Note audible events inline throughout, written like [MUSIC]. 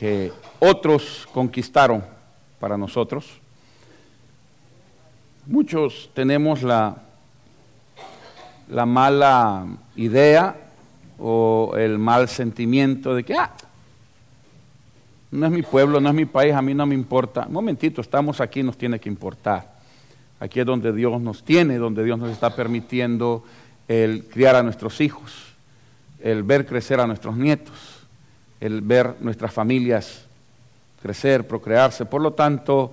que otros conquistaron para nosotros. Muchos tenemos la, la mala idea o el mal sentimiento de que, ah, no es mi pueblo, no es mi país, a mí no me importa. Un momentito, estamos aquí, nos tiene que importar. Aquí es donde Dios nos tiene, donde Dios nos está permitiendo el criar a nuestros hijos, el ver crecer a nuestros nietos, el ver nuestras familias crecer, procrearse. Por lo tanto,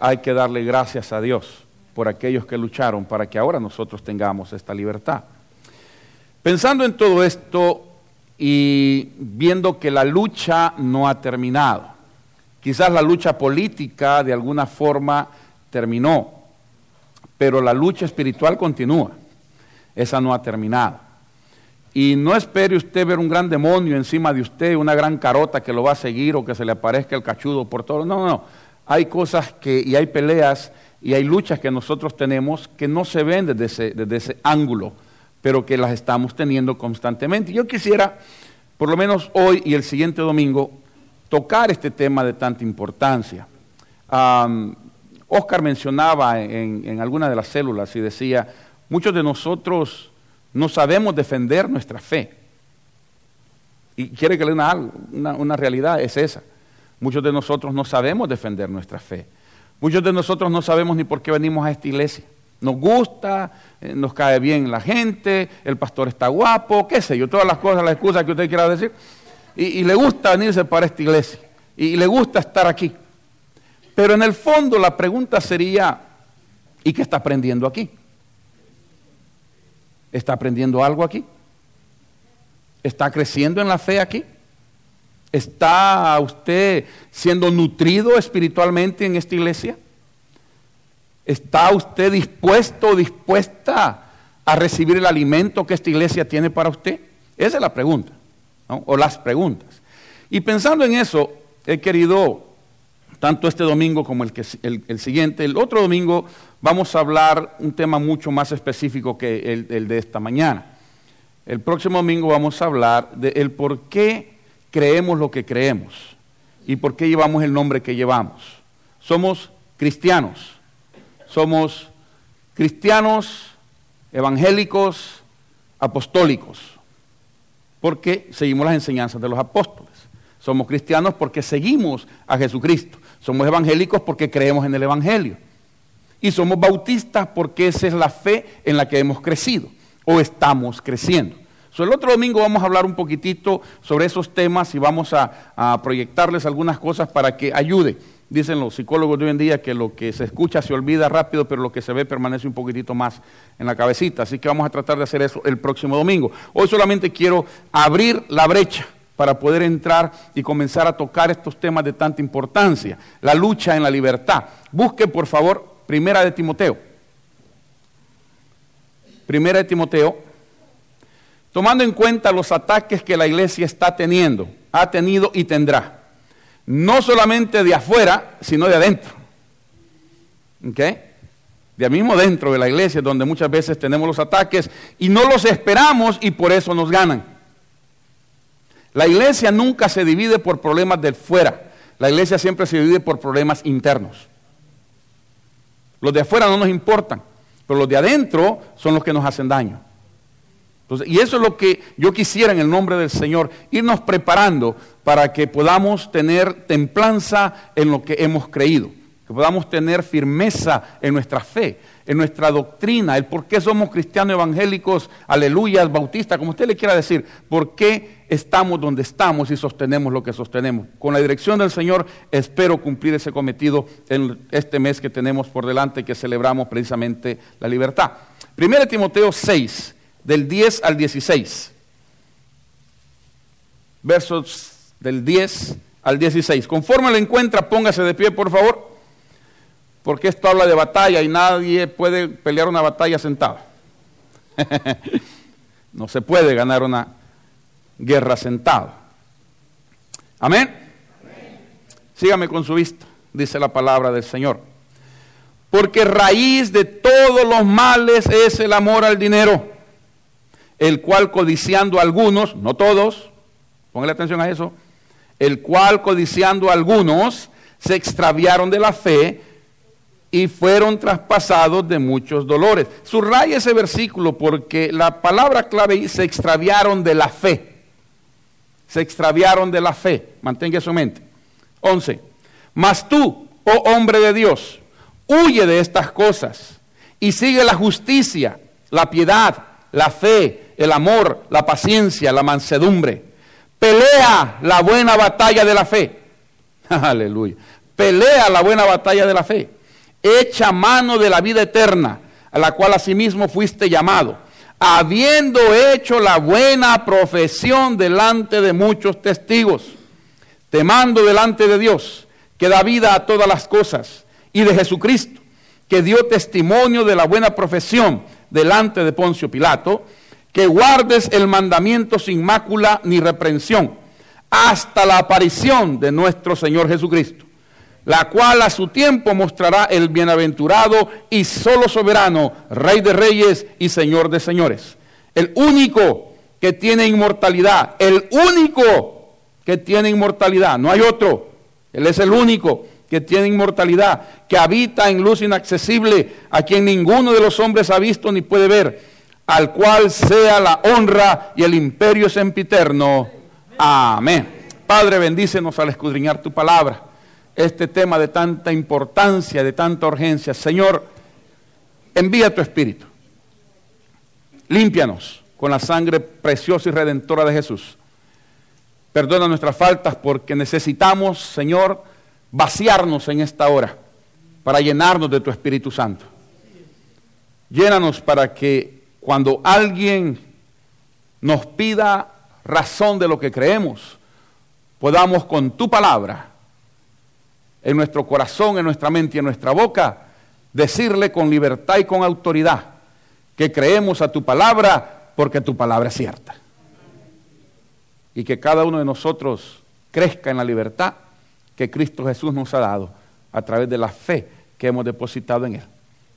hay que darle gracias a Dios por aquellos que lucharon para que ahora nosotros tengamos esta libertad. Pensando en todo esto y viendo que la lucha no ha terminado, quizás la lucha política de alguna forma terminó, pero la lucha espiritual continúa, esa no ha terminado. Y no espere usted ver un gran demonio encima de usted, una gran carota que lo va a seguir o que se le aparezca el cachudo por todo. No, no. Hay cosas que, y hay peleas y hay luchas que nosotros tenemos que no se ven desde ese, desde ese ángulo, pero que las estamos teniendo constantemente. Yo quisiera, por lo menos hoy y el siguiente domingo, tocar este tema de tanta importancia. Oscar mencionaba en, en alguna de las células y decía, muchos de nosotros no sabemos defender nuestra fe. Y quiere que le una, una, realidad, es esa. Muchos de nosotros no sabemos defender nuestra fe. Muchos de nosotros no sabemos ni por qué venimos a esta iglesia. Nos gusta, eh, nos cae bien la gente, el pastor está guapo, qué sé yo, todas las cosas, las excusas que usted quiera decir. Y, le gusta venirse para esta iglesia. Y, le gusta estar aquí. Pero en el fondo la pregunta sería, ¿y qué está aprendiendo aquí? ¿Está aprendiendo algo aquí? ¿Está creciendo en la fe aquí? ¿Está usted siendo nutrido espiritualmente en esta iglesia? ¿Está usted dispuesto o dispuesta a recibir el alimento que esta iglesia tiene para usted? Esa es la pregunta, o las preguntas. Y pensando en eso, he querido, tanto este domingo como el, que, el, siguiente, el otro domingo vamos a hablar un tema mucho más específico que el, de esta mañana. El próximo domingo vamos a hablar de el por qué creemos lo que creemos y por qué llevamos el nombre que llevamos. Somos cristianos, somos cristianos evangélicos apostólicos, porque seguimos las enseñanzas de los apóstoles. Somos cristianos porque seguimos a Jesucristo. Somos evangélicos porque creemos en el Evangelio. Y somos bautistas porque esa es la fe en la que hemos crecido o estamos creciendo el otro domingo vamos a hablar un poquitito sobre esos temas y vamos a, proyectarles algunas cosas para que ayude. Dicen los psicólogos de hoy en día que lo que se escucha se olvida rápido, pero lo que se ve permanece un poquitito más en la cabecita. Así que vamos a tratar de hacer eso el próximo domingo. Hoy solamente quiero abrir la brecha para poder entrar y comenzar a tocar estos temas de tanta importancia. La lucha en la libertad. Busque, por favor, Primera de Timoteo. Primera de Timoteo, tomando en cuenta los ataques que la iglesia está teniendo, ha tenido y tendrá. No solamente de afuera, sino de adentro. ¿Ok? De mismo dentro de la iglesia, donde muchas veces tenemos los ataques y no los esperamos y por eso nos ganan. La iglesia nunca se divide por problemas del fuera. La iglesia siempre se divide por problemas internos. Los de afuera no nos importan, pero los de adentro son los que nos hacen daño y eso es lo que yo quisiera en el nombre del Señor, irnos preparando para que podamos tener templanza en lo que hemos creído, que podamos tener firmeza en nuestra fe, en nuestra doctrina, el por qué somos cristianos evangélicos, aleluyas, bautistas, como usted le quiera decir, por qué estamos donde estamos y sostenemos lo que sostenemos. Con la dirección del Señor espero cumplir ese cometido en este mes que tenemos por delante, que celebramos precisamente la libertad. Primero Timoteo 6 del 10 al 16. Versos del 10 al 16. Conforme lo encuentra, póngase de pie, por favor, porque esto habla de batalla y nadie puede pelear una batalla sentado. [LAUGHS] no se puede ganar una guerra sentado. Amén. Sígame con su vista, dice la palabra del Señor. Porque raíz de todos los males es el amor al dinero el cual codiciando a algunos, no todos, póngale atención a eso, el cual codiciando algunos se extraviaron de la fe y fueron traspasados de muchos dolores. Subraya ese versículo porque la palabra clave se extraviaron de la fe. Se extraviaron de la fe. Mantenga en mente. 11. Mas tú, oh hombre de Dios, huye de estas cosas y sigue la justicia, la piedad, la fe, el amor, la paciencia, la mansedumbre. Pelea la buena batalla de la fe. [LAUGHS] Aleluya. Pelea la buena batalla de la fe echa mano de la vida eterna, a la cual asimismo fuiste llamado, habiendo hecho la buena profesión delante de muchos testigos. Te mando delante de Dios, que da vida a todas las cosas, y de Jesucristo, que dio testimonio de la buena profesión delante de Poncio Pilato, que guardes el mandamiento sin mácula ni reprensión, hasta la aparición de nuestro Señor Jesucristo la cual a su tiempo mostrará el bienaventurado y solo soberano, Rey de reyes y Señor de señores. El único que tiene inmortalidad, el único que tiene inmortalidad, no hay otro. Él es el único que tiene inmortalidad, que habita en luz inaccesible, a quien ninguno de los hombres ha visto ni puede ver, al cual sea la honra y el imperio sempiterno. Amén. Padre, bendícenos al escudriñar tu palabra este tema de tanta importancia, de tanta urgencia. Señor, envía tu Espíritu. Límpianos con la sangre preciosa y redentora de Jesús. Perdona nuestras faltas porque necesitamos, Señor, vaciarnos en esta hora para llenarnos de tu Espíritu Santo. Llénanos para que cuando alguien nos pida razón de lo que creemos, podamos con tu palabra en nuestro corazón, en nuestra mente y en nuestra boca, decirle con libertad y con autoridad que creemos a tu palabra porque tu palabra es cierta. Y que cada uno de nosotros crezca en la libertad que Cristo Jesús nos ha dado a través de la fe que hemos depositado en Él.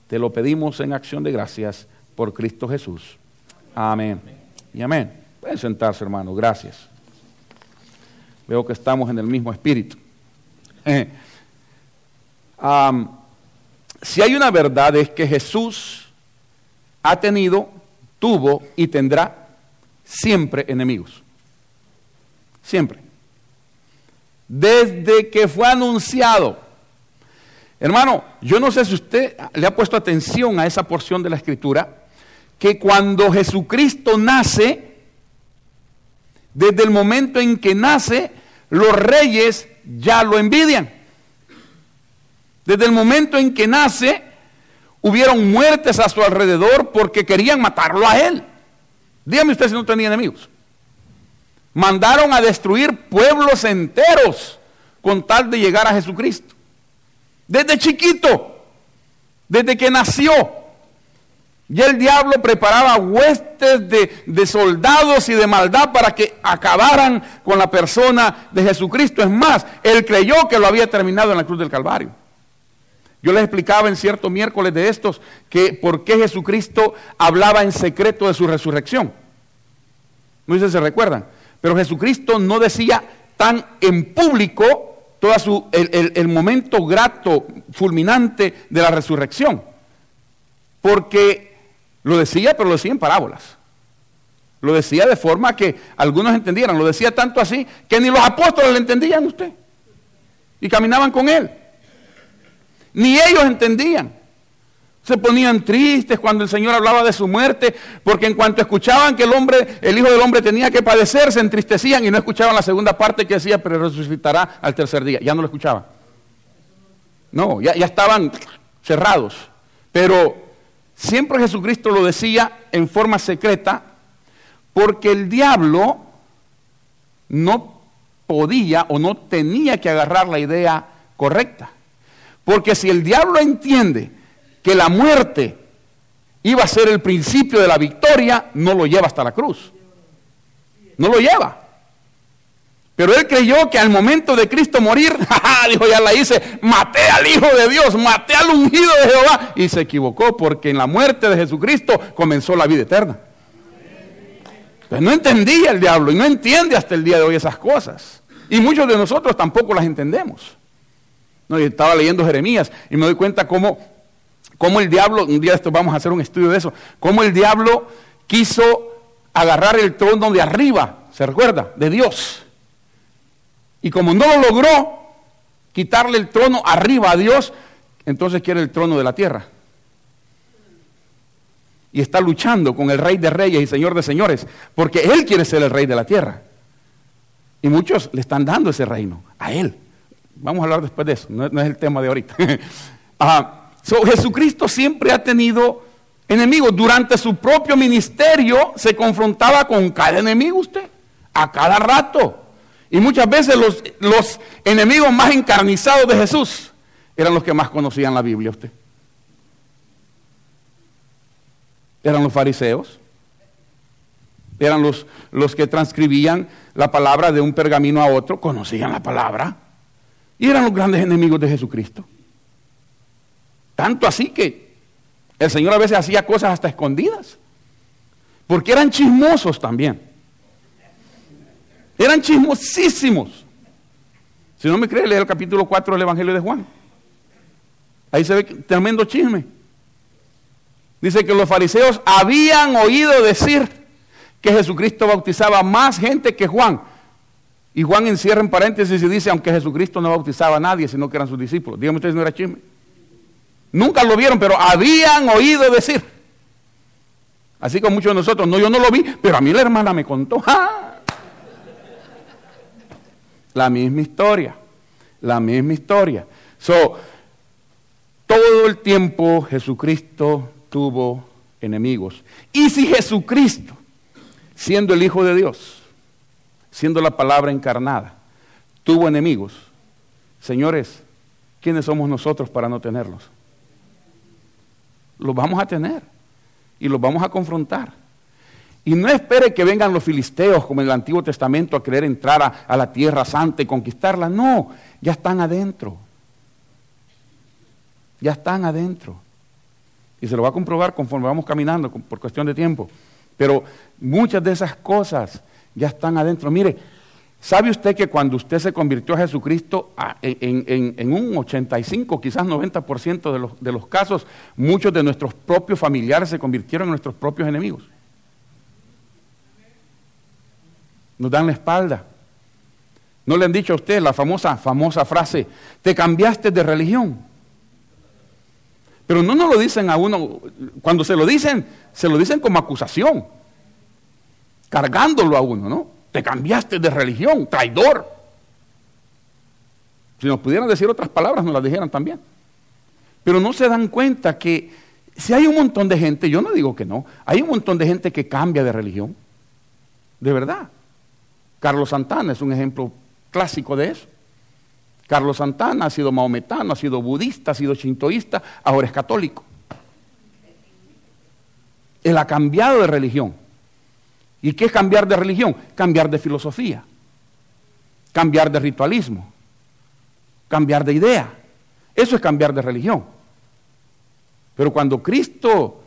Te lo pedimos en acción de gracias por Cristo Jesús. Amén. Y amén. Pueden sentarse, hermano. Gracias. Veo que estamos en el mismo espíritu. Si hay una verdad es que Jesús ha tenido, tuvo y tendrá siempre enemigos. Siempre. Desde que fue anunciado. Hermano, yo no sé si usted le ha puesto atención a esa porción de la escritura, que cuando Jesucristo nace, desde el momento en que nace, los reyes ya lo envidian. Desde el momento en que nace, hubieron muertes a su alrededor porque querían matarlo a él. Dígame usted si no tenía enemigos. Mandaron a destruir pueblos enteros con tal de llegar a Jesucristo. Desde chiquito, desde que nació, ya el diablo preparaba huestes de, de, soldados y de maldad para que acabaran con la persona de Jesucristo. Es más, él creyó que lo había terminado en la cruz del Calvario. Yo les explicaba en cierto miércoles de estos que por qué Jesucristo hablaba en secreto de su resurrección. No sé si se recuerdan. Pero Jesucristo no decía tan en público todo su, el, el momento grato, fulminante de la resurrección. Porque lo decía, pero lo decía en parábolas. Lo decía de forma que algunos entendieran. Lo decía tanto así que ni los apóstoles le entendían a usted. Y caminaban con él. Ni ellos entendían. Se ponían tristes cuando el Señor hablaba de su muerte, porque en cuanto escuchaban que el hombre, el Hijo del Hombre tenía que padecer, se entristecían y no escuchaban la segunda parte que decía, pero resucitará al tercer día. Ya no lo escuchaban. No, ya, ya estaban cerrados. Pero siempre Jesucristo lo decía en forma secreta, porque el diablo no podía o no tenía que agarrar la idea correcta. Porque si el diablo entiende que la muerte iba a ser el principio de la victoria, no lo lleva hasta la cruz. No lo lleva. Pero él creyó que al momento de Cristo morir, [LAUGHS] dijo, ya la hice, maté al Hijo de Dios, maté al ungido de Jehová. Y se equivocó porque en la muerte de Jesucristo comenzó la vida eterna. Entonces no entendía el diablo y no entiende hasta el día de hoy esas cosas. Y muchos de nosotros tampoco las entendemos. Estaba leyendo Jeremías y me doy cuenta cómo, cómo el diablo, un día esto vamos a hacer un estudio de eso, cómo el diablo quiso agarrar el trono de arriba, ¿se recuerda? De Dios. Y como no lo logró, quitarle el trono arriba a Dios, entonces quiere el trono de la tierra. Y está luchando con el rey de reyes y señor de señores, porque él quiere ser el rey de la tierra. Y muchos le están dando ese reino a él. Vamos a hablar después de eso, no, es el tema de ahorita. [LAUGHS] Jesucristo siempre ha tenido enemigos. Durante su propio ministerio se confrontaba con cada enemigo usted, a cada rato. Y muchas veces los, los enemigos más encarnizados de Jesús eran los que más conocían la Biblia usted. Eran los fariseos. Eran los, los que transcribían la palabra de un pergamino a otro, conocían la palabra. Y eran los grandes enemigos de Jesucristo. Tanto así que el Señor a veces hacía cosas hasta escondidas. Porque eran chismosos también. Eran chismosísimos. Si no me cree, lee el capítulo 4 del Evangelio de Juan. Ahí se ve tremendo chisme. Dice que los fariseos habían oído decir que Jesucristo bautizaba más gente que Juan. Y Juan encierra en paréntesis y dice, aunque Jesucristo no bautizaba a nadie, sino que eran sus discípulos. Díganme ustedes, no era chisme. Nunca lo vieron, pero habían oído decir. Así como muchos de nosotros, no, yo no lo vi, pero a mí la hermana me contó. [LAUGHS] La misma historia, la misma historia. So, todo el tiempo Jesucristo tuvo enemigos. Y si Jesucristo, siendo el Hijo de Dios, siendo la palabra encarnada, tuvo enemigos. Señores, ¿quiénes somos nosotros para no tenerlos? Los vamos a tener y los vamos a confrontar. Y no espere que vengan los filisteos como en el Antiguo Testamento a querer entrar a, a la tierra santa y conquistarla. No, ya están adentro. Ya están adentro. Y se lo va a comprobar conforme vamos caminando por cuestión de tiempo. Pero muchas de esas cosas ya están adentro. Mire, ¿sabe usted que cuando usted se convirtió a Jesucristo, en, un 85, quizás 90% de los, de los casos, muchos de nuestros propios familiares se convirtieron en nuestros propios enemigos? Nos dan la espalda. ¿No le han dicho a usted la famosa, famosa frase, te cambiaste de religión? Pero no nos lo dicen a uno, cuando se lo dicen, se lo dicen como acusación cargándolo a uno, ¿no? Te cambiaste de religión, traidor. Si nos pudieran decir otras palabras, nos las dijeran también. Pero no se dan cuenta que si hay un montón de gente, yo no digo que no, hay un montón de gente que cambia de religión. De verdad. Carlos Santana es un ejemplo clásico de eso. Carlos Santana ha sido maometano, ha sido budista, ha sido shintoísta, ahora es católico. Él ha cambiado de religión. ¿Y qué es cambiar de religión? Cambiar de filosofía, cambiar de ritualismo, cambiar de idea. Eso es cambiar de religión. Pero cuando Cristo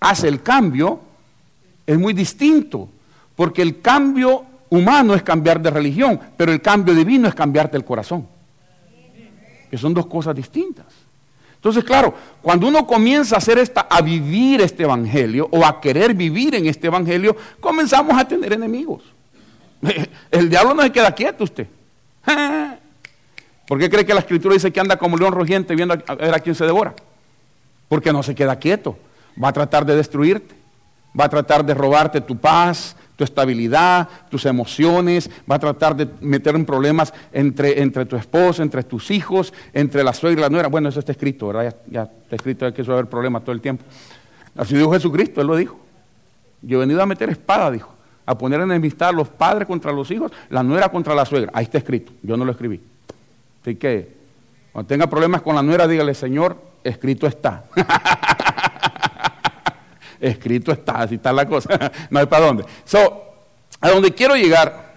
hace el cambio, es muy distinto, porque el cambio humano es cambiar de religión, pero el cambio divino es cambiarte el corazón. Que son dos cosas distintas. Entonces, claro, cuando uno comienza a hacer esta, a vivir este evangelio o a querer vivir en este evangelio, comenzamos a tener enemigos. [LAUGHS] El diablo no se queda quieto usted. [LAUGHS] ¿Por qué cree que la escritura dice que anda como león rugiente viendo a ver a quién se devora? Porque no se queda quieto. Va a tratar de destruirte. Va a tratar de robarte tu paz, tu estabilidad, tus emociones, va a tratar de meter en problemas entre, entre tu esposo, entre tus hijos, entre la suegra y la nuera. Bueno, eso está escrito, ¿verdad? Ya, está escrito que eso va a haber problemas todo el tiempo. Así dijo Jesucristo, Él lo dijo. Yo he venido a meter espada, dijo, a poner enemistad a los padres contra los hijos, la nuera contra la suegra. Ahí está escrito, yo no lo escribí. Así que, cuando tenga problemas con la nuera, dígale, Señor, escrito está. [LAUGHS] escrito está, así está la cosa, [LAUGHS] no hay para dónde. A donde quiero llegar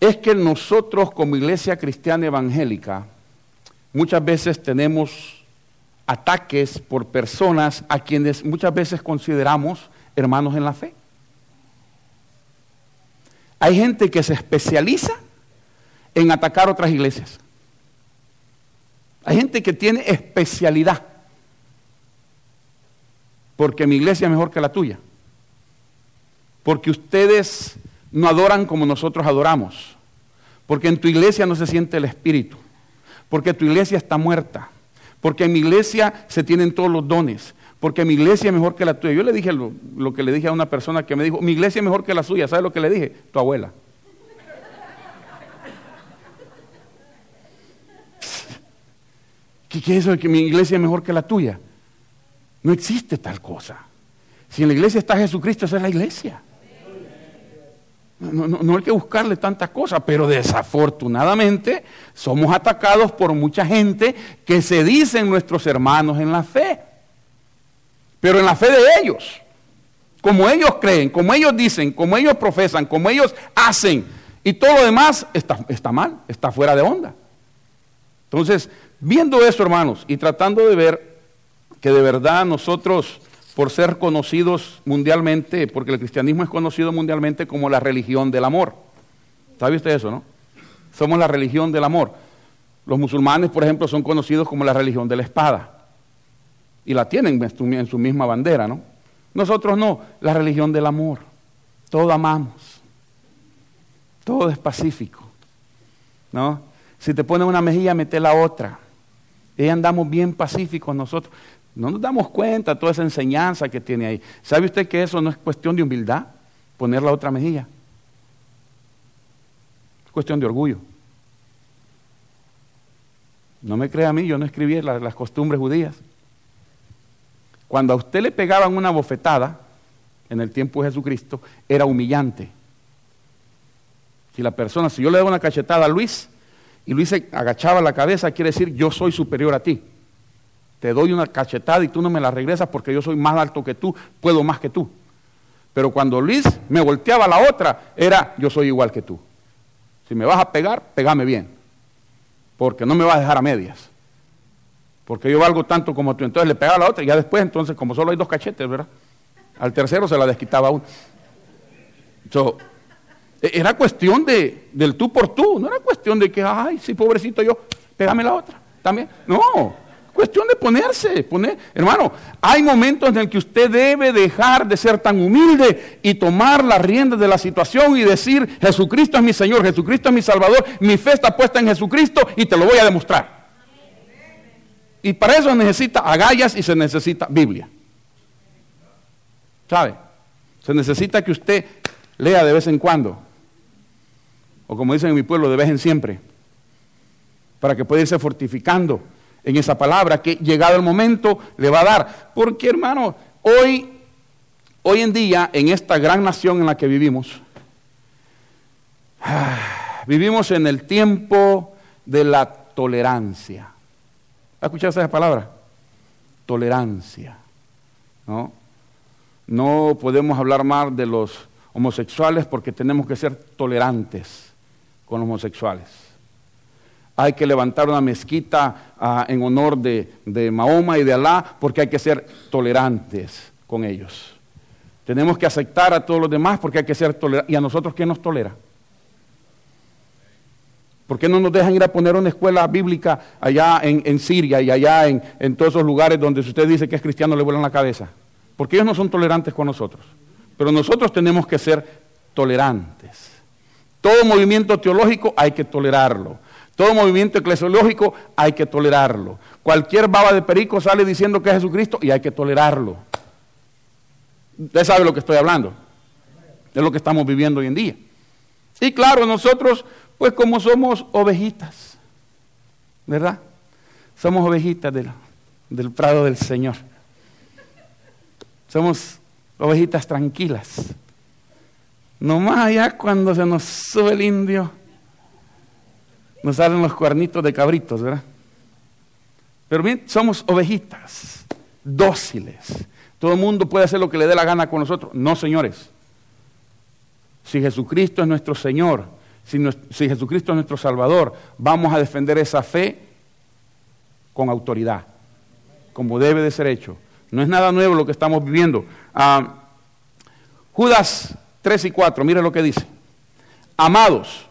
es que nosotros como iglesia cristiana evangélica muchas veces tenemos ataques por personas a quienes muchas veces consideramos hermanos en la fe. Hay gente que se especializa en atacar otras iglesias. Hay gente que tiene especialidad. Porque mi iglesia es mejor que la tuya. Porque ustedes no adoran como nosotros adoramos. Porque en tu iglesia no se siente el espíritu. Porque tu iglesia está muerta. Porque en mi iglesia se tienen todos los dones. Porque mi iglesia es mejor que la tuya. Yo le dije lo, que le dije a una persona que me dijo, mi iglesia es mejor que la suya. ¿Sabes lo que le dije? Tu abuela. [LAUGHS] ¿Qué, es eso de que mi iglesia es mejor que la tuya? No existe tal cosa. Si en la iglesia está Jesucristo, esa es la iglesia. No, hay que buscarle tantas cosas, pero desafortunadamente somos atacados por mucha gente que se dicen nuestros hermanos en la fe. Pero en la fe de ellos, como ellos creen, como ellos dicen, como ellos profesan, como ellos hacen, y todo lo demás está, está mal, está fuera de onda. Entonces, viendo eso, hermanos, y tratando de ver que de verdad nosotros por ser conocidos mundialmente, porque el cristianismo es conocido mundialmente como la religión del amor. ¿Sabe usted eso, no? Somos la religión del amor. Los musulmanes, por ejemplo, son conocidos como la religión de la espada. Y la tienen en su misma bandera, ¿no? Nosotros no, la religión del amor. Todo amamos. Todo es pacífico. ¿No? Si te ponen una mejilla, mete la otra. Y andamos bien pacíficos nosotros. No nos damos cuenta de toda esa enseñanza que tiene ahí. ¿Sabe usted que eso no es cuestión de humildad? Poner la otra mejilla. Es cuestión de orgullo. No me crea a mí, yo no escribí las, las costumbres judías. Cuando a usted le pegaban una bofetada, en el tiempo de Jesucristo, era humillante. Si la persona, si yo le daba una cachetada a Luis y Luis se agachaba la cabeza, quiere decir yo soy superior a ti te doy una cachetada y tú no me la regresas porque yo soy más alto que tú, puedo más que tú. Pero cuando Luis me volteaba la otra, era yo soy igual que tú. Si me vas a pegar, pegame bien. Porque no me vas a dejar a medias. Porque yo valgo tanto como tú. Entonces le pegaba a la otra y ya después, entonces, como solo hay dos cachetes, ¿verdad? Al tercero se la desquitaba uno. E-, era cuestión de, del tú por tú. No era cuestión de que, ay, sí, pobrecito yo, pégame la otra. También. No. Cuestión de ponerse, poner. Hermano, hay momentos en el que usted debe dejar de ser tan humilde y tomar las riendas de la situación y decir, Jesucristo es mi Señor, Jesucristo es mi Salvador, mi fe está puesta en Jesucristo y te lo voy a demostrar. Y para eso necesita agallas y se necesita Biblia. ¿Sabe? Se necesita que usted lea de vez en cuando. O como dicen en mi pueblo, de vez en siempre. Para que pueda irse fortificando en esa palabra que llegado el momento le va a dar. Porque hermano, hoy, hoy en día, en esta gran nación en la que vivimos, [SIGHS] vivimos en el tiempo de la tolerancia. ¿Ha escuchado esa palabra? Tolerancia. ¿no? no podemos hablar más de los homosexuales porque tenemos que ser tolerantes con los homosexuales hay que levantar una mezquita ah, en honor de, Mahoma y de Alá, porque hay que ser tolerantes con ellos. Tenemos que aceptar a todos los demás porque hay que ser tolerantes. ¿Y a nosotros quién nos tolera? ¿Por qué no nos dejan ir a poner una escuela bíblica allá en, Siria y allá en, en, todos esos lugares donde si usted dice que es cristiano le vuelan la cabeza? Porque ellos no son tolerantes con nosotros. Pero nosotros tenemos que ser tolerantes. Todo movimiento teológico hay que tolerarlo. Todo movimiento eclesiológico hay que tolerarlo. Cualquier baba de perico sale diciendo que es Jesucristo y hay que tolerarlo. Usted sabe lo que estoy hablando. Es lo que estamos viviendo hoy en día. Y claro, nosotros, pues como somos ovejitas, ¿verdad? Somos ovejitas del, del prado del Señor. Somos ovejitas tranquilas. Nomás allá cuando se nos sube el indio nos salen los cuernitos de cabritos, ¿verdad? Pero bien, somos ovejitas, dóciles. Todo el mundo puede hacer lo que le dé la gana con nosotros. No, señores. Si Jesucristo es nuestro Señor, si, Jesucristo es nuestro Salvador, vamos a defender esa fe con autoridad, como debe de ser hecho. No es nada nuevo lo que estamos viviendo. Ah, Judas 3 y 4, mire lo que dice. Amados,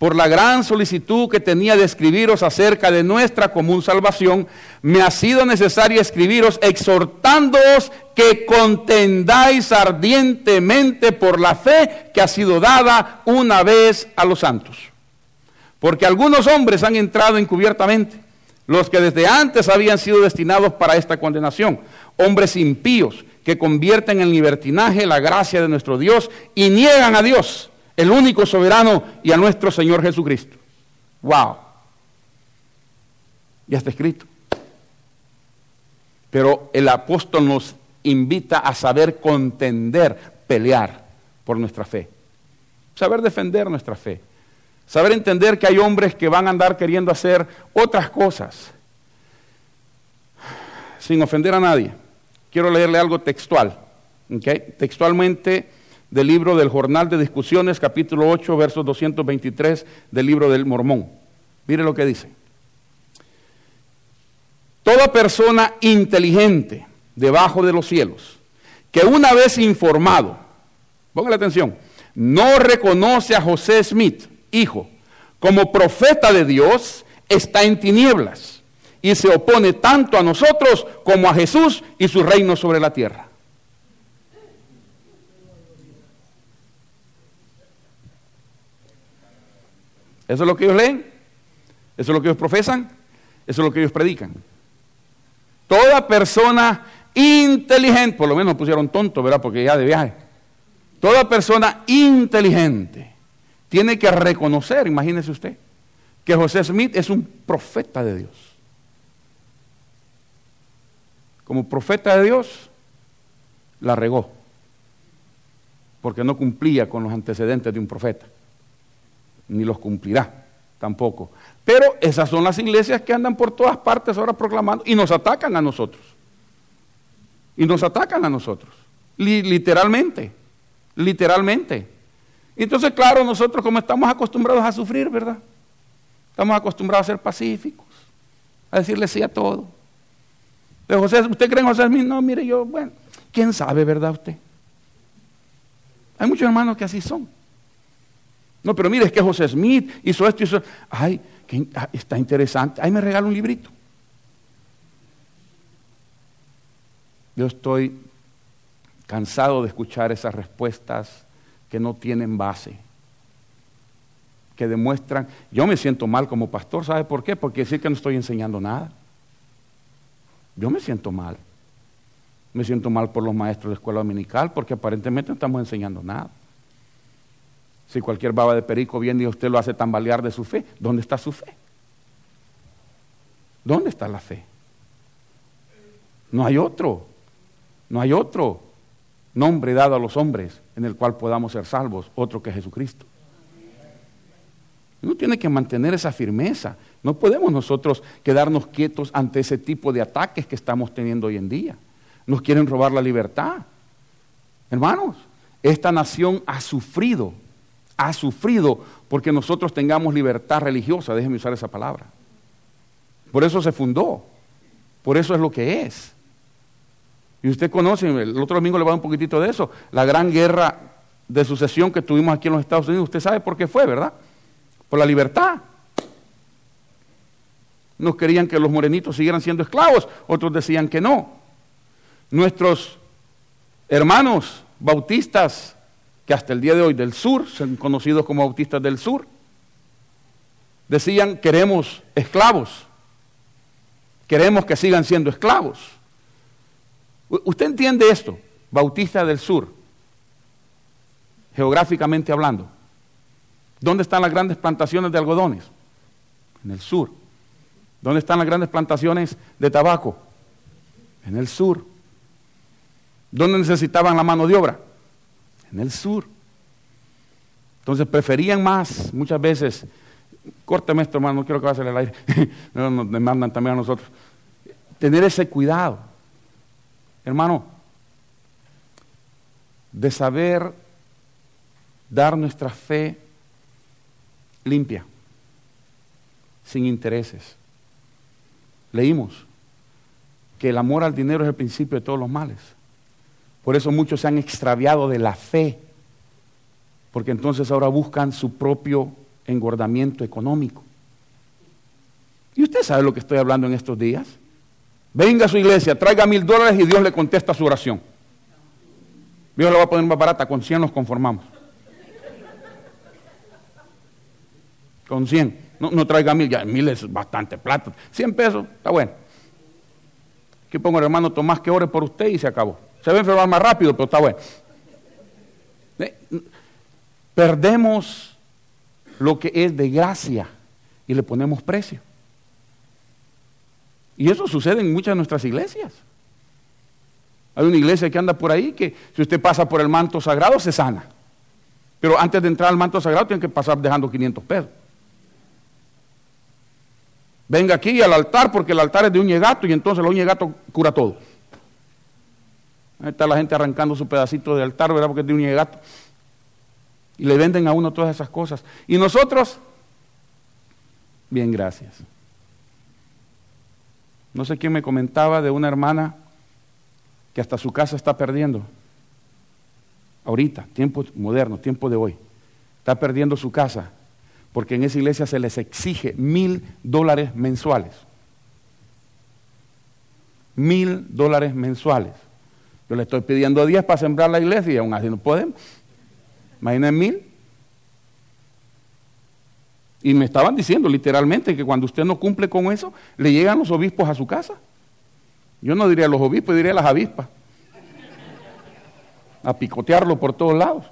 por la gran solicitud que tenía de escribiros acerca de nuestra común salvación, me ha sido necesario escribiros exhortándoos que contendáis ardientemente por la fe que ha sido dada una vez a los santos. Porque algunos hombres han entrado encubiertamente, los que desde antes habían sido destinados para esta condenación, hombres impíos que convierten en libertinaje la gracia de nuestro Dios y niegan a Dios el único soberano y a nuestro Señor Jesucristo. ¡Wow! Ya está escrito. Pero el apóstol nos invita a saber contender, pelear por nuestra fe. Saber defender nuestra fe. Saber entender que hay hombres que van a andar queriendo hacer otras cosas sin ofender a nadie. Quiero leerle algo textual. Textualmente del libro del Jornal de Discusiones, capítulo 8, versos 223 del libro del Mormón. Mire lo que dice. Toda persona inteligente debajo de los cielos, que una vez informado, póngale atención, no reconoce a José Smith, hijo, como profeta de Dios, está en tinieblas y se opone tanto a nosotros como a Jesús y su reino sobre la tierra. ¿Eso es lo que ellos leen? ¿Eso es lo que ellos profesan? ¿Eso es lo que ellos predican? Toda persona inteligente, por lo menos pusieron tonto, ¿verdad? Porque ya de viaje. Toda persona inteligente tiene que reconocer, imagínese usted, que José Smith es un profeta de Dios. Como profeta de Dios, la regó, porque no cumplía con los antecedentes de un profeta ni los cumplirá tampoco. Pero esas son las iglesias que andan por todas partes ahora proclamando y nos atacan a nosotros. Y nos atacan a nosotros. literalmente. Literalmente. Entonces, claro, nosotros como estamos acostumbrados a sufrir, ¿verdad? Estamos acostumbrados a ser pacíficos, a decirle sí a todo. Pero José, ¿usted cree en José? No, mire, yo, bueno, ¿quién sabe, verdad usted? Hay muchos hermanos que así son. No, pero mire, es que José Smith hizo esto y eso. Ay, ah, está interesante. Ay, me regala un librito. Yo estoy cansado de escuchar esas respuestas que no tienen base, que demuestran, yo me siento mal como pastor, ¿sabe por qué? Porque decir que no estoy enseñando nada. Yo me siento mal. Me siento mal por los maestros de escuela dominical porque aparentemente no estamos enseñando nada. Si cualquier baba de perico viene y usted lo hace tambalear de su fe, ¿dónde está su fe? ¿Dónde está la fe? No hay otro, no hay otro nombre dado a los hombres en el cual podamos ser salvos, otro que Jesucristo. Uno tiene que mantener esa firmeza. No podemos nosotros quedarnos quietos ante ese tipo de ataques que estamos teniendo hoy en día. Nos quieren robar la libertad. Hermanos, esta nación ha sufrido ha sufrido porque nosotros tengamos libertad religiosa, déjeme usar esa palabra. Por eso se fundó, por eso es lo que es. Y usted conoce, el otro domingo le voy a dar un poquitito de eso, la gran guerra de sucesión que tuvimos aquí en los Estados Unidos, usted sabe por qué fue, ¿verdad? Por la libertad. Nos querían que los morenitos siguieran siendo esclavos, otros decían que no. Nuestros hermanos bautistas que hasta el día de hoy del sur, son conocidos como autistas del sur, decían queremos esclavos, queremos que sigan siendo esclavos. ¿Usted entiende esto? Bautista del sur, geográficamente hablando. ¿Dónde están las grandes plantaciones de algodones? En el sur. ¿Dónde están las grandes plantaciones de tabaco? En el sur. ¿Dónde necesitaban la mano de obra? En el sur. Entonces preferían más, muchas veces, córteme esto, hermano, no quiero que vaya el aire, [LAUGHS] nos demandan también a nosotros, tener ese cuidado, hermano, de saber dar nuestra fe limpia, sin intereses. Leímos que el amor al dinero es el principio de todos los males. Por eso muchos se han extraviado de la fe, porque entonces ahora buscan su propio engordamiento económico. Y usted sabe lo que estoy hablando en estos días. Venga a su iglesia, traiga mil dólares y Dios le contesta su oración. Dios le va a poner más barata, con 100 nos conformamos. Con 100. No, traiga mil, ya mil es bastante plata. 100 pesos, está bueno. Aquí pongo el hermano Tomás que ore por usted y se acabó. Se va a enfermar más rápido, pero está bueno. Perdemos lo que es de gracia y le ponemos precio. Y eso sucede en muchas de nuestras iglesias. Hay una iglesia que anda por ahí que si usted pasa por el manto sagrado se sana. Pero antes de entrar al manto sagrado tiene que pasar dejando 500 pesos. Venga aquí al altar porque el altar es de un gato y entonces el gato cura todo. Ahí está la gente arrancando su pedacito de altar, ¿verdad? Porque de un gato. Y le venden a uno todas esas cosas. Y nosotros, bien, gracias. No sé quién me comentaba de una hermana que hasta su casa está perdiendo. Ahorita, tiempo moderno, tiempo de hoy. Está perdiendo su casa porque en esa iglesia se les exige mil dólares mensuales. Mil dólares mensuales. Yo le estoy pidiendo diez para sembrar la iglesia y aún así no podemos. Imaginen mil. Y me estaban diciendo literalmente que cuando usted no cumple con eso, le llegan los obispos a su casa. Yo no diría los obispos, diría las avispas. A picotearlo por todos lados.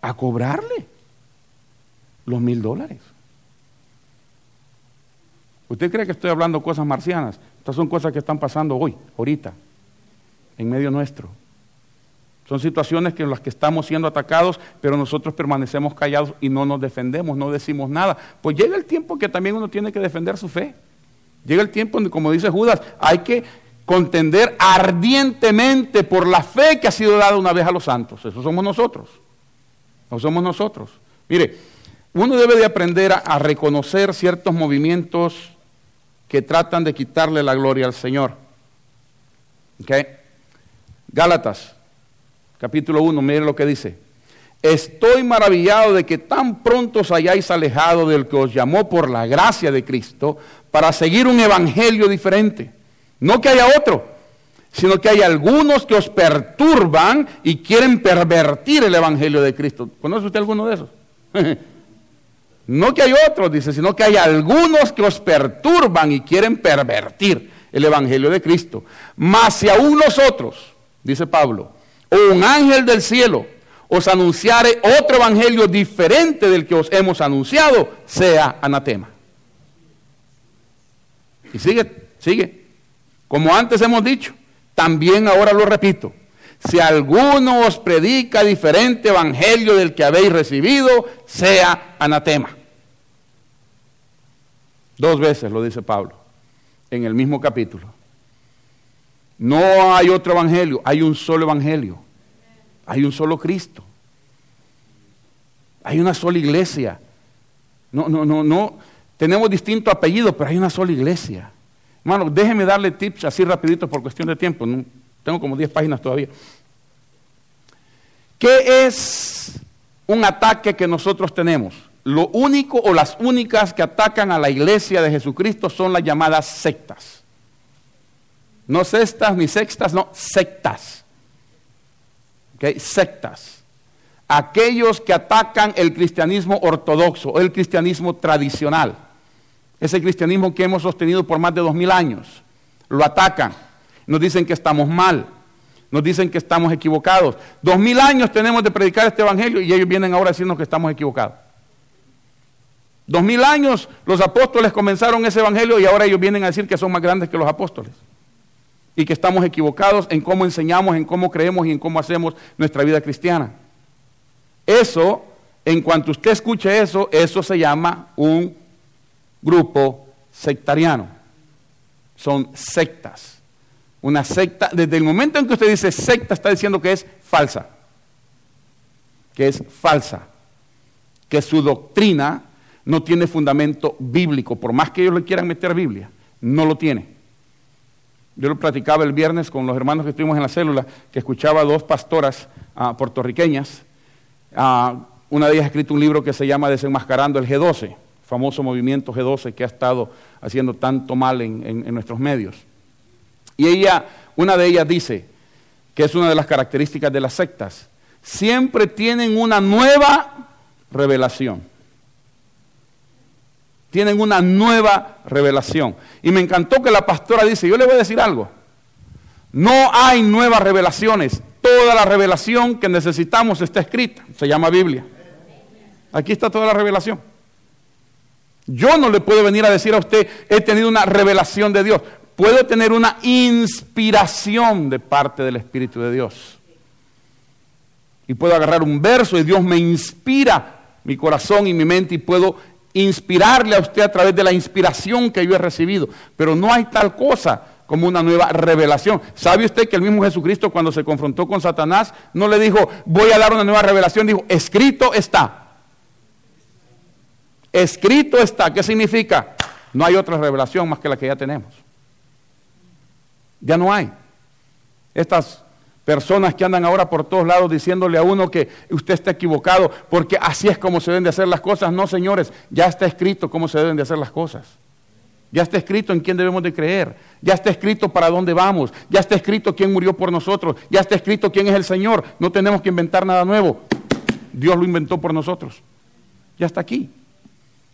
A cobrarle los mil dólares. ¿Usted cree que estoy hablando cosas marcianas? Estas son cosas que están pasando hoy, ahorita, en medio nuestro. Son situaciones en las que estamos siendo atacados, pero nosotros permanecemos callados y no nos defendemos, no decimos nada. Pues llega el tiempo que también uno tiene que defender su fe. Llega el tiempo donde, como dice Judas, hay que contender ardientemente por la fe que ha sido dada una vez a los santos. Eso somos nosotros. No somos nosotros. Mire, uno debe de aprender a, reconocer ciertos movimientos que tratan de quitarle la gloria al Señor. ¿Okay? Gálatas capítulo 1, mire lo que dice. Estoy maravillado de que tan pronto os hayáis alejado del que os llamó por la gracia de Cristo para seguir un evangelio diferente. No que haya otro, sino que hay algunos que os perturban y quieren pervertir el evangelio de Cristo. ¿Conoce usted alguno de esos? [LAUGHS] no que hay otros, dice, sino que hay algunos que os perturban y quieren pervertir el evangelio de Cristo. Mas si aún nosotros, dice Pablo, o un ángel del cielo os anunciare otro evangelio diferente del que os hemos anunciado, sea anatema. Y sigue, sigue. Como antes hemos dicho, también ahora lo repito. Si alguno os predica diferente evangelio del que habéis recibido, sea anatema. Dos veces lo dice Pablo en el mismo capítulo. No hay otro evangelio, hay un solo evangelio. Hay un solo Cristo. Hay una sola iglesia. No, no, no, no. Tenemos distintos apellidos, pero hay una sola iglesia. Hermano, déjeme darle tips así rapidito por cuestión de tiempo. tengo como 10 páginas todavía. ¿Qué es un ataque que nosotros tenemos? Lo único o las únicas que atacan a la iglesia de Jesucristo son las llamadas sectas. No cestas ni sextas, no, sectas. Sectas. Aquellos que atacan el cristianismo ortodoxo, el cristianismo tradicional. Ese cristianismo que hemos sostenido por más de dos mil años. Lo atacan. Nos dicen que estamos mal. Nos dicen que estamos equivocados. Dos mil años tenemos de predicar este evangelio y ellos vienen ahora a decirnos que estamos equivocados. Dos mil años los apóstoles comenzaron ese evangelio y ahora ellos vienen a decir que son más grandes que los apóstoles y que estamos equivocados en cómo enseñamos, en cómo creemos y en cómo hacemos nuestra vida cristiana. Eso, en cuanto usted escuche eso, eso se llama un grupo sectariano. Son sectas. Una secta, desde el momento en que usted dice secta, está diciendo que es falsa. Que es falsa. Que su doctrina no tiene fundamento bíblico. Por más que ellos le quieran meter Biblia, no lo tiene. Yo lo platicaba el viernes con los hermanos que estuvimos en la célula, que escuchaba a dos pastoras ah, puertorriqueñas, ah, una de ellas ha escrito un libro que se llama Desenmascarando el G12, famoso movimiento G12 que ha estado haciendo tanto mal en, nuestros medios. Y ella, una de ellas dice, que es una de las características de las sectas, siempre tienen una nueva revelación. Tienen una nueva revelación. Y me encantó que la pastora dice, yo le voy a decir algo, no hay nuevas revelaciones, toda la revelación que necesitamos está escrita, se llama Biblia. Aquí está toda la revelación. Yo no le puedo venir a decir a usted, he tenido una revelación de Dios. Puedo tener una inspiración de parte del Espíritu de Dios. Y puedo agarrar un verso y Dios me inspira mi corazón y mi mente y puedo inspirarle a usted a través de la inspiración que yo he recibido. Pero no hay tal cosa como una nueva revelación. ¿Sabe usted que el mismo Jesucristo cuando se confrontó con Satanás no le dijo, voy a dar una nueva revelación? Dijo, escrito está. Escrito está. ¿Qué significa? No hay otra revelación más que la que ya tenemos. Ya no hay. Estas personas que andan ahora por todos lados diciéndole a uno que usted está equivocado porque así es como se deben de hacer las cosas. No, señores, ya está escrito cómo se deben de hacer las cosas. Ya está escrito en quién debemos de creer. Ya está escrito para dónde vamos. Ya está escrito quién murió por nosotros. Ya está escrito quién es el Señor. No tenemos que inventar nada nuevo. Dios lo inventó por nosotros. Ya está aquí.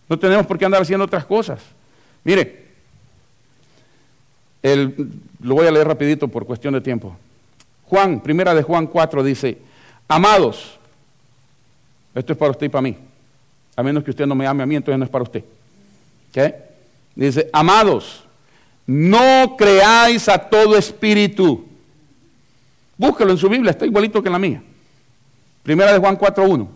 No tenemos por qué andar haciendo otras cosas. Mire, lo voy a leer rapidito por cuestión de tiempo. Juan, primera de Juan 4 dice, amados, esto es para usted y para mí, a menos que usted no me ame a mí, entonces no es para usted. Dice, amados, no creáis a todo espíritu. Búsquelo en su Biblia, está igualito que en la mía. Primera de Juan 4.1.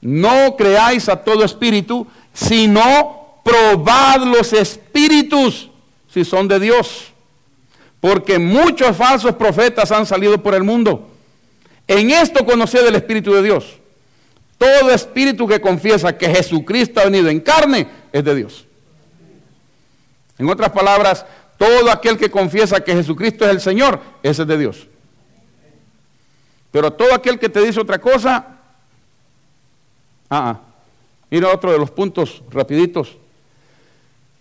No creáis a todo espíritu, sino probad los espíritus si son de Dios. Porque muchos falsos profetas han salido por el mundo. En esto conoced del Espíritu de Dios. Todo espíritu que confiesa que Jesucristo ha venido en carne es de Dios. En otras palabras, todo aquel que confiesa que Jesucristo es el Señor, ese es de Dios. Pero todo aquel que te dice otra cosa, ah, ah Mira otro de los puntos rapiditos.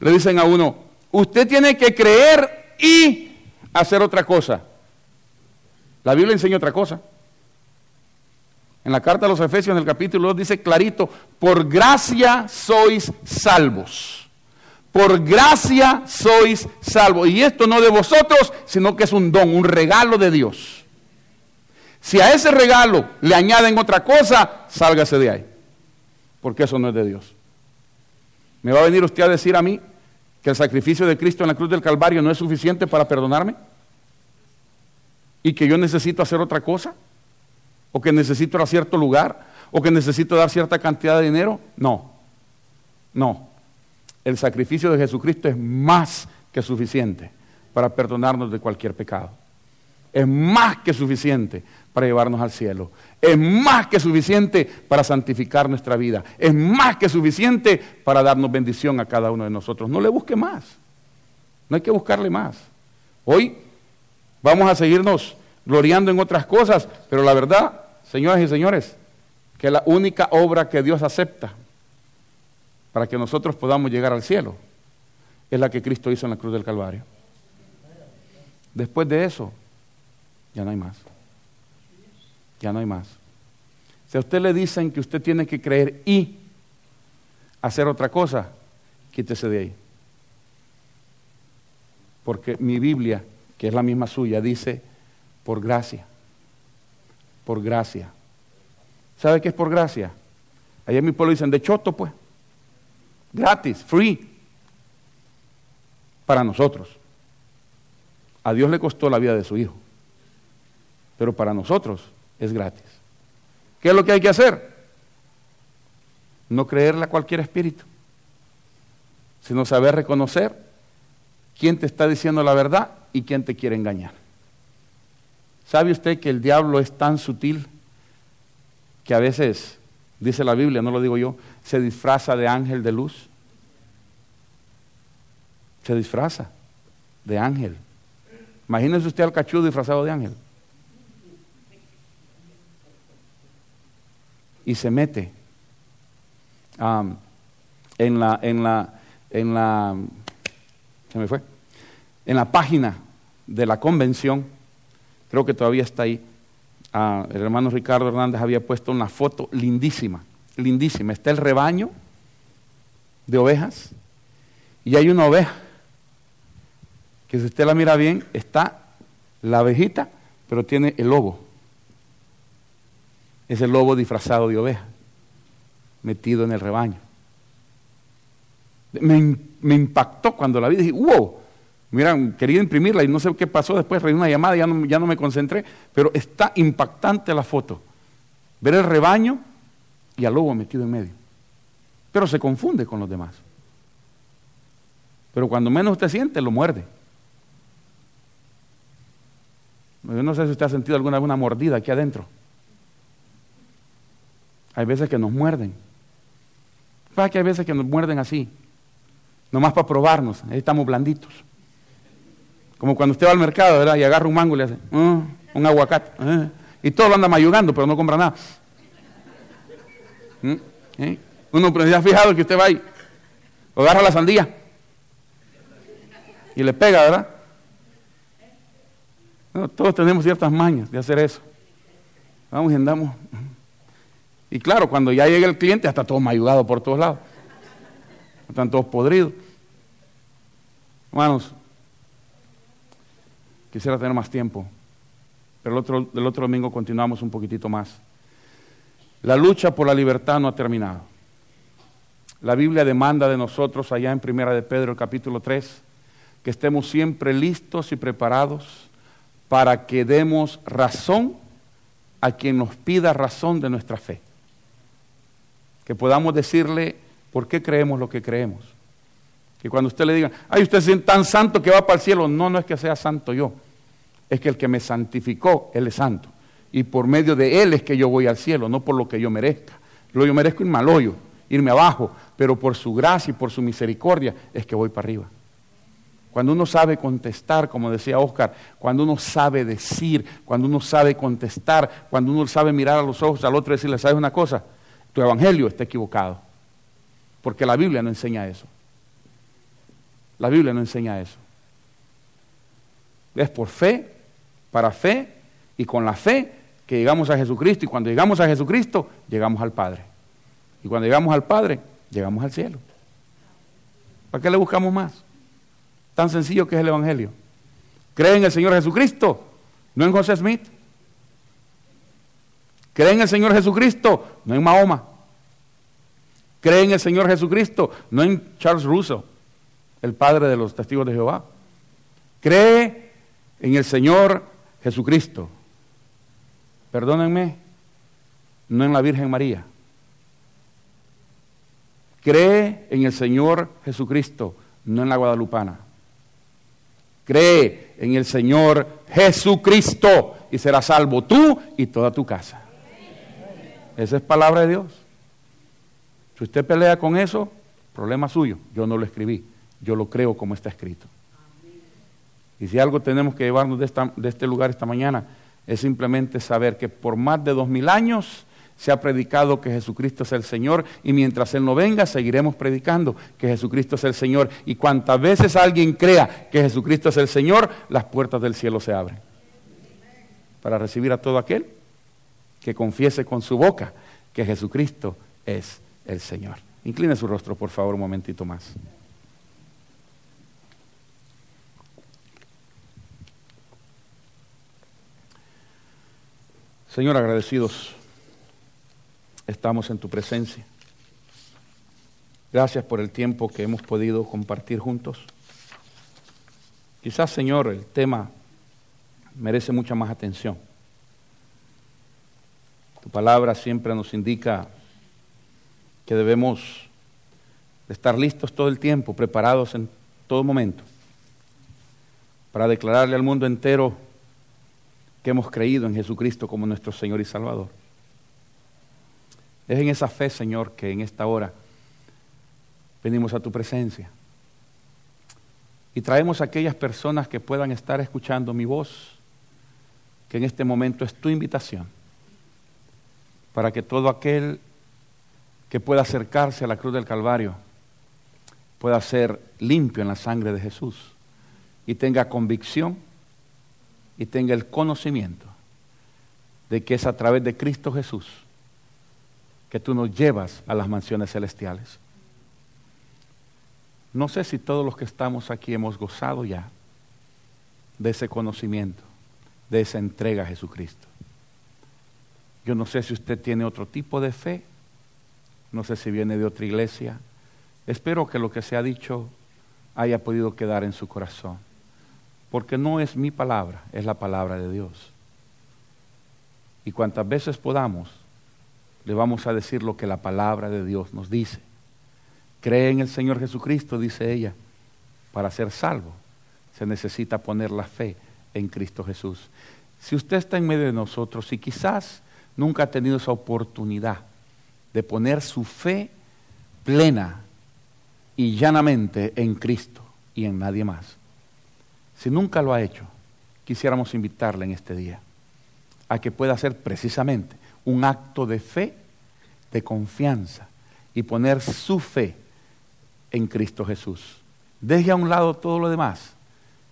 Le dicen a uno, usted tiene que creer y hacer otra cosa. La Biblia enseña otra cosa. En la carta a los Efesios, en el capítulo 2, dice clarito, por gracia sois salvos. Por gracia sois salvos. Y esto no de vosotros, sino que es un don, un regalo de Dios. Si a ese regalo le añaden otra cosa, sálgase de ahí porque eso no es de Dios. ¿Me va a venir usted a decir a mí que el sacrificio de Cristo en la cruz del Calvario no es suficiente para perdonarme? ¿Y que yo necesito hacer otra cosa? ¿O que necesito ir a cierto lugar? ¿O que necesito dar cierta cantidad de dinero? No, no. El sacrificio de Jesucristo es más que suficiente para perdonarnos de cualquier pecado. Es más que suficiente para llevarnos al cielo. Es más que suficiente para santificar nuestra vida. Es más que suficiente para darnos bendición a cada uno de nosotros. No le busque más. No hay que buscarle más. Hoy vamos a seguirnos gloriando en otras cosas, pero la verdad, señoras y señores, que la única obra que Dios acepta para que nosotros podamos llegar al cielo es la que Cristo hizo en la cruz del Calvario. Después de eso, ya no hay más ya no hay más. Si a usted le dicen que usted tiene que creer y hacer otra cosa, quítese de ahí. Porque mi Biblia, que es la misma suya, dice por gracia. Por gracia. ¿Sabe qué es por gracia? Allá en mi pueblo dicen de choto, pues. Gratis, free. Para nosotros. A Dios le costó la vida de su hijo. Pero para nosotros es gratis. ¿Qué es lo que hay que hacer? No creerle a cualquier espíritu, sino saber reconocer quién te está diciendo la verdad y quién te quiere engañar. ¿Sabe usted que el diablo es tan sutil que a veces, dice la Biblia, no lo digo yo, se disfraza de ángel de luz? Se disfraza de ángel. Imagínese usted al cachudo disfrazado de ángel. Y se mete. En la, en la, en la, se me fue, en la página de la convención, creo que todavía está ahí, ah, el hermano Ricardo Hernández había puesto una foto lindísima, lindísima, está el rebaño de ovejas y hay una oveja que si usted la mira bien, está la abejita, pero tiene el lobo. Es el lobo disfrazado de oveja, metido en el rebaño. Me, impactó cuando la vi, dije, wow, mira, quería imprimirla y no sé qué pasó después, reí una llamada, ya no, ya no me concentré, pero está impactante la foto. Ver el rebaño y al lobo metido en medio. Pero se confunde con los demás. Pero cuando menos usted siente, lo muerde. Yo no sé si usted ha sentido alguna, alguna mordida aquí adentro. Hay veces que nos muerden. ¿Para que hay veces que nos muerden así? Nomás para probarnos. Ahí estamos blanditos. Como cuando usted va al mercado, ¿verdad? Y agarra un mango y le hace, ah, un aguacate. Ah", y todo lo anda mayugando, pero no compra nada. ¿Mm? Uno ha fijado que usted va ahí, agarra la sandía y le pega, ¿verdad? todos tenemos ciertas mañas de hacer eso. Vamos y andamos. Y claro, cuando ya llega el cliente, está todo mayugado por todos lados. Están todos podridos. Hermanos, quisiera tener más tiempo, pero el otro, el otro domingo continuamos un poquitito más. La lucha por la libertad no ha terminado. La Biblia demanda de nosotros, allá en Primera de Pedro, capítulo 3, que estemos siempre listos y preparados para que demos razón a quien nos pida razón de nuestra fe. Que podamos decirle por qué creemos lo que creemos. Que cuando usted le diga, ay, usted es tan santo que va para el cielo. No, no es que sea santo yo. Es que el que me santificó, Él es santo. Y por medio de Él es que yo voy al cielo, no por lo que yo merezca. Lo yo merezco irme al hoyo, irme abajo, pero por su gracia y por su misericordia es que voy para arriba. Cuando uno sabe contestar, como decía Oscar, cuando uno sabe decir, cuando uno sabe contestar, cuando uno sabe mirar a los ojos al otro y decirle, ¿sabes una cosa? Tu evangelio está equivocado. Porque la Biblia no enseña eso. La Biblia no enseña eso. Es por fe, para fe y con la fe que llegamos a Jesucristo. Y cuando llegamos a Jesucristo, llegamos al Padre. Y cuando llegamos al Padre, llegamos al cielo. ¿Para qué le buscamos más? Tan sencillo que es el Evangelio. Cree en el Señor Jesucristo, no en José Smith. Cree en el Señor Jesucristo, no en Mahoma. Cree en el Señor Jesucristo, no en Charles Russell, el padre de los testigos de Jehová. Cree en el Señor Jesucristo. Perdónenme, no en la Virgen María. Cree en el Señor Jesucristo, no en la Guadalupana. Cree en el Señor Jesucristo y serás salvo tú y toda tu casa. Esa es palabra de Dios. Si usted pelea con eso, problema suyo. Yo no lo escribí, yo lo creo como está escrito. Y si algo tenemos que llevarnos de, de este lugar esta mañana, es simplemente saber que por más de dos mil años se ha predicado que Jesucristo es el Señor y mientras Él no venga seguiremos predicando que Jesucristo es el Señor y cuantas veces alguien crea que Jesucristo es el Señor, las puertas del cielo se abren para recibir a todo aquel que confiese con su boca que Jesucristo es el Señor. Incline su rostro, por favor, un momentito más. Señor, agradecidos estamos en tu presencia. Gracias por el tiempo que hemos podido compartir juntos. Quizás, Señor, el tema merece mucha más atención. Tu palabra siempre nos indica que debemos estar listos todo el tiempo, preparados en todo momento, para declararle al mundo entero que hemos creído en Jesucristo como nuestro Señor y Salvador. Es en esa fe, Señor, que en esta hora venimos a tu presencia. Y traemos a aquellas personas que puedan estar escuchando mi voz, que en este momento es tu invitación. Para que todo aquel que pueda acercarse a la cruz del Calvario pueda ser limpio en la sangre de Jesús y tenga convicción y tenga el conocimiento de que es a través de Cristo Jesús que tú nos llevas a las mansiones celestiales. No sé si todos los que estamos aquí hemos gozado ya de ese conocimiento, de esa entrega a Jesucristo. Yo no sé si usted tiene otro tipo de fe, no sé si viene de otra iglesia. Espero que lo que se ha dicho haya podido quedar en su corazón, porque no es mi palabra, es la palabra de Dios. Y cuantas veces podamos, le vamos a decir lo que la palabra de Dios nos dice. Cree en el Señor Jesucristo, dice ella, para ser salvo. Se necesita poner la fe en Cristo Jesús. Si usted está en medio de nosotros y quizás nunca ha tenido esa oportunidad de poner su fe plena y llanamente en Cristo y en nadie más. Si nunca lo ha hecho, quisiéramos invitarle en este día a que pueda hacer precisamente un acto de fe, de confianza y poner su fe en Cristo Jesús. Deje a un lado todo lo demás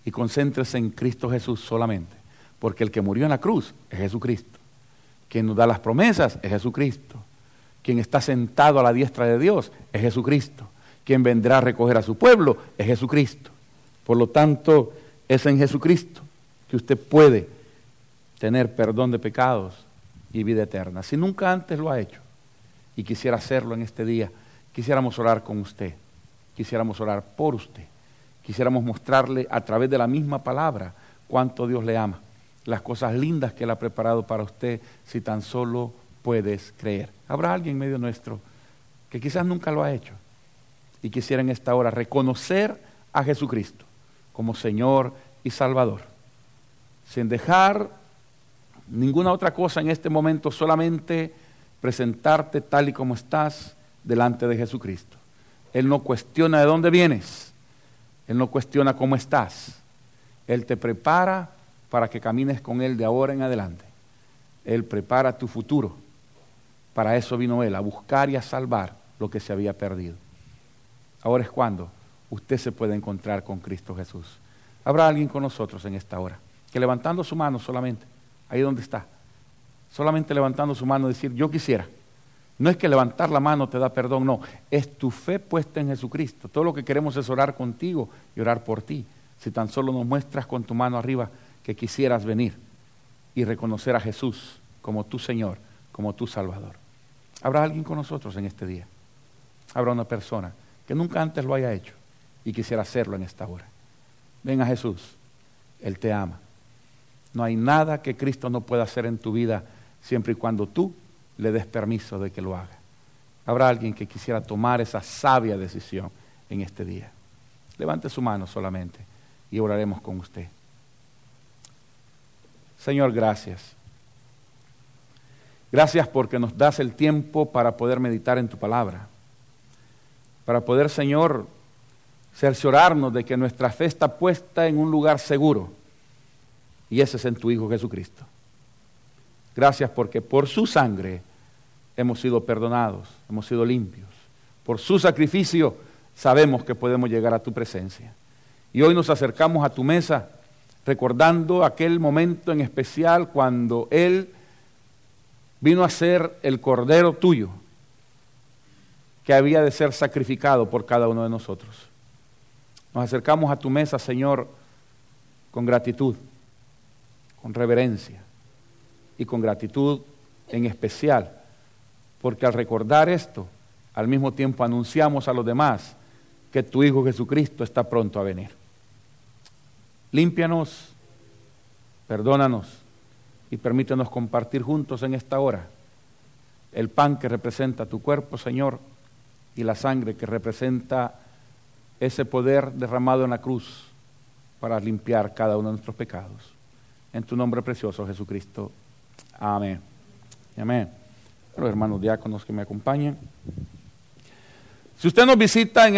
y concéntrese en Cristo Jesús solamente, porque el que murió en la cruz es Jesucristo. Quien nos da las promesas es Jesucristo. Quien está sentado a la diestra de Dios es Jesucristo. Quien vendrá a recoger a su pueblo es Jesucristo. Por lo tanto, es en Jesucristo que usted puede tener perdón de pecados y vida eterna. Si nunca antes lo ha hecho y quisiera hacerlo en este día, quisiéramos orar con usted quisiéramos orar por usted. Quisiéramos mostrarle a través de la misma palabra cuánto Dios le ama, las cosas lindas que Él ha preparado para usted si tan solo puedes creer. Habrá alguien en medio nuestro que quizás nunca lo ha hecho y quisiera en esta hora reconocer a Jesucristo como Señor y Salvador, sin dejar ninguna otra cosa en este momento, solamente presentarte tal y como estás delante de Jesucristo. Él no cuestiona de dónde vienes. Él no cuestiona cómo estás. Él te prepara para que camines con Él de ahora en adelante. Él prepara tu futuro. Para eso vino Él, a buscar y a salvar lo que se había perdido. Ahora es cuando usted se puede encontrar con Cristo Jesús. Habrá alguien con nosotros en esta hora, que levantando su mano solamente, ahí donde está, solamente levantando su mano, decir, yo quisiera no es que levantar la mano te da perdón, no, es tu fe puesta en Jesucristo. Todo lo que queremos es orar contigo y orar por ti. Si tan solo nos muestras con tu mano arriba que quisieras venir y reconocer a Jesús como tu Señor, como tu Salvador. Habrá alguien con nosotros en este día. Habrá una persona que nunca antes lo haya hecho y quisiera hacerlo en esta hora. Ven a Jesús, Él te ama. No hay nada que Cristo no pueda hacer en tu vida siempre y cuando tú le des permiso de que lo haga. Habrá alguien que quisiera tomar esa sabia decisión en este día. Levante su mano solamente y oraremos con usted. Señor, gracias. Gracias porque nos das el tiempo para poder meditar en tu palabra. Para poder, Señor, cerciorarnos de que nuestra fe está puesta en un lugar seguro. Y ese es en tu Hijo Jesucristo. Gracias porque por su sangre hemos sido perdonados, hemos sido limpios. Por su sacrificio sabemos que podemos llegar a tu presencia. Y hoy nos acercamos a tu mesa recordando aquel momento en especial cuando Él vino a ser el Cordero tuyo, que había de ser sacrificado por cada uno de nosotros. Nos acercamos a tu mesa, Señor, con gratitud, con reverencia y con gratitud en especial, porque al recordar esto, al mismo tiempo anunciamos a los demás que tu Hijo Jesucristo está pronto a venir. Límpianos, perdónanos y permítenos compartir juntos en esta hora el pan que representa tu cuerpo, Señor, y la sangre que representa ese poder derramado en la cruz para limpiar cada uno de nuestros pecados. En tu nombre precioso, Jesucristo. Amén. Amén. Los hermanos diáconos que me acompañen. Si usted nos visita en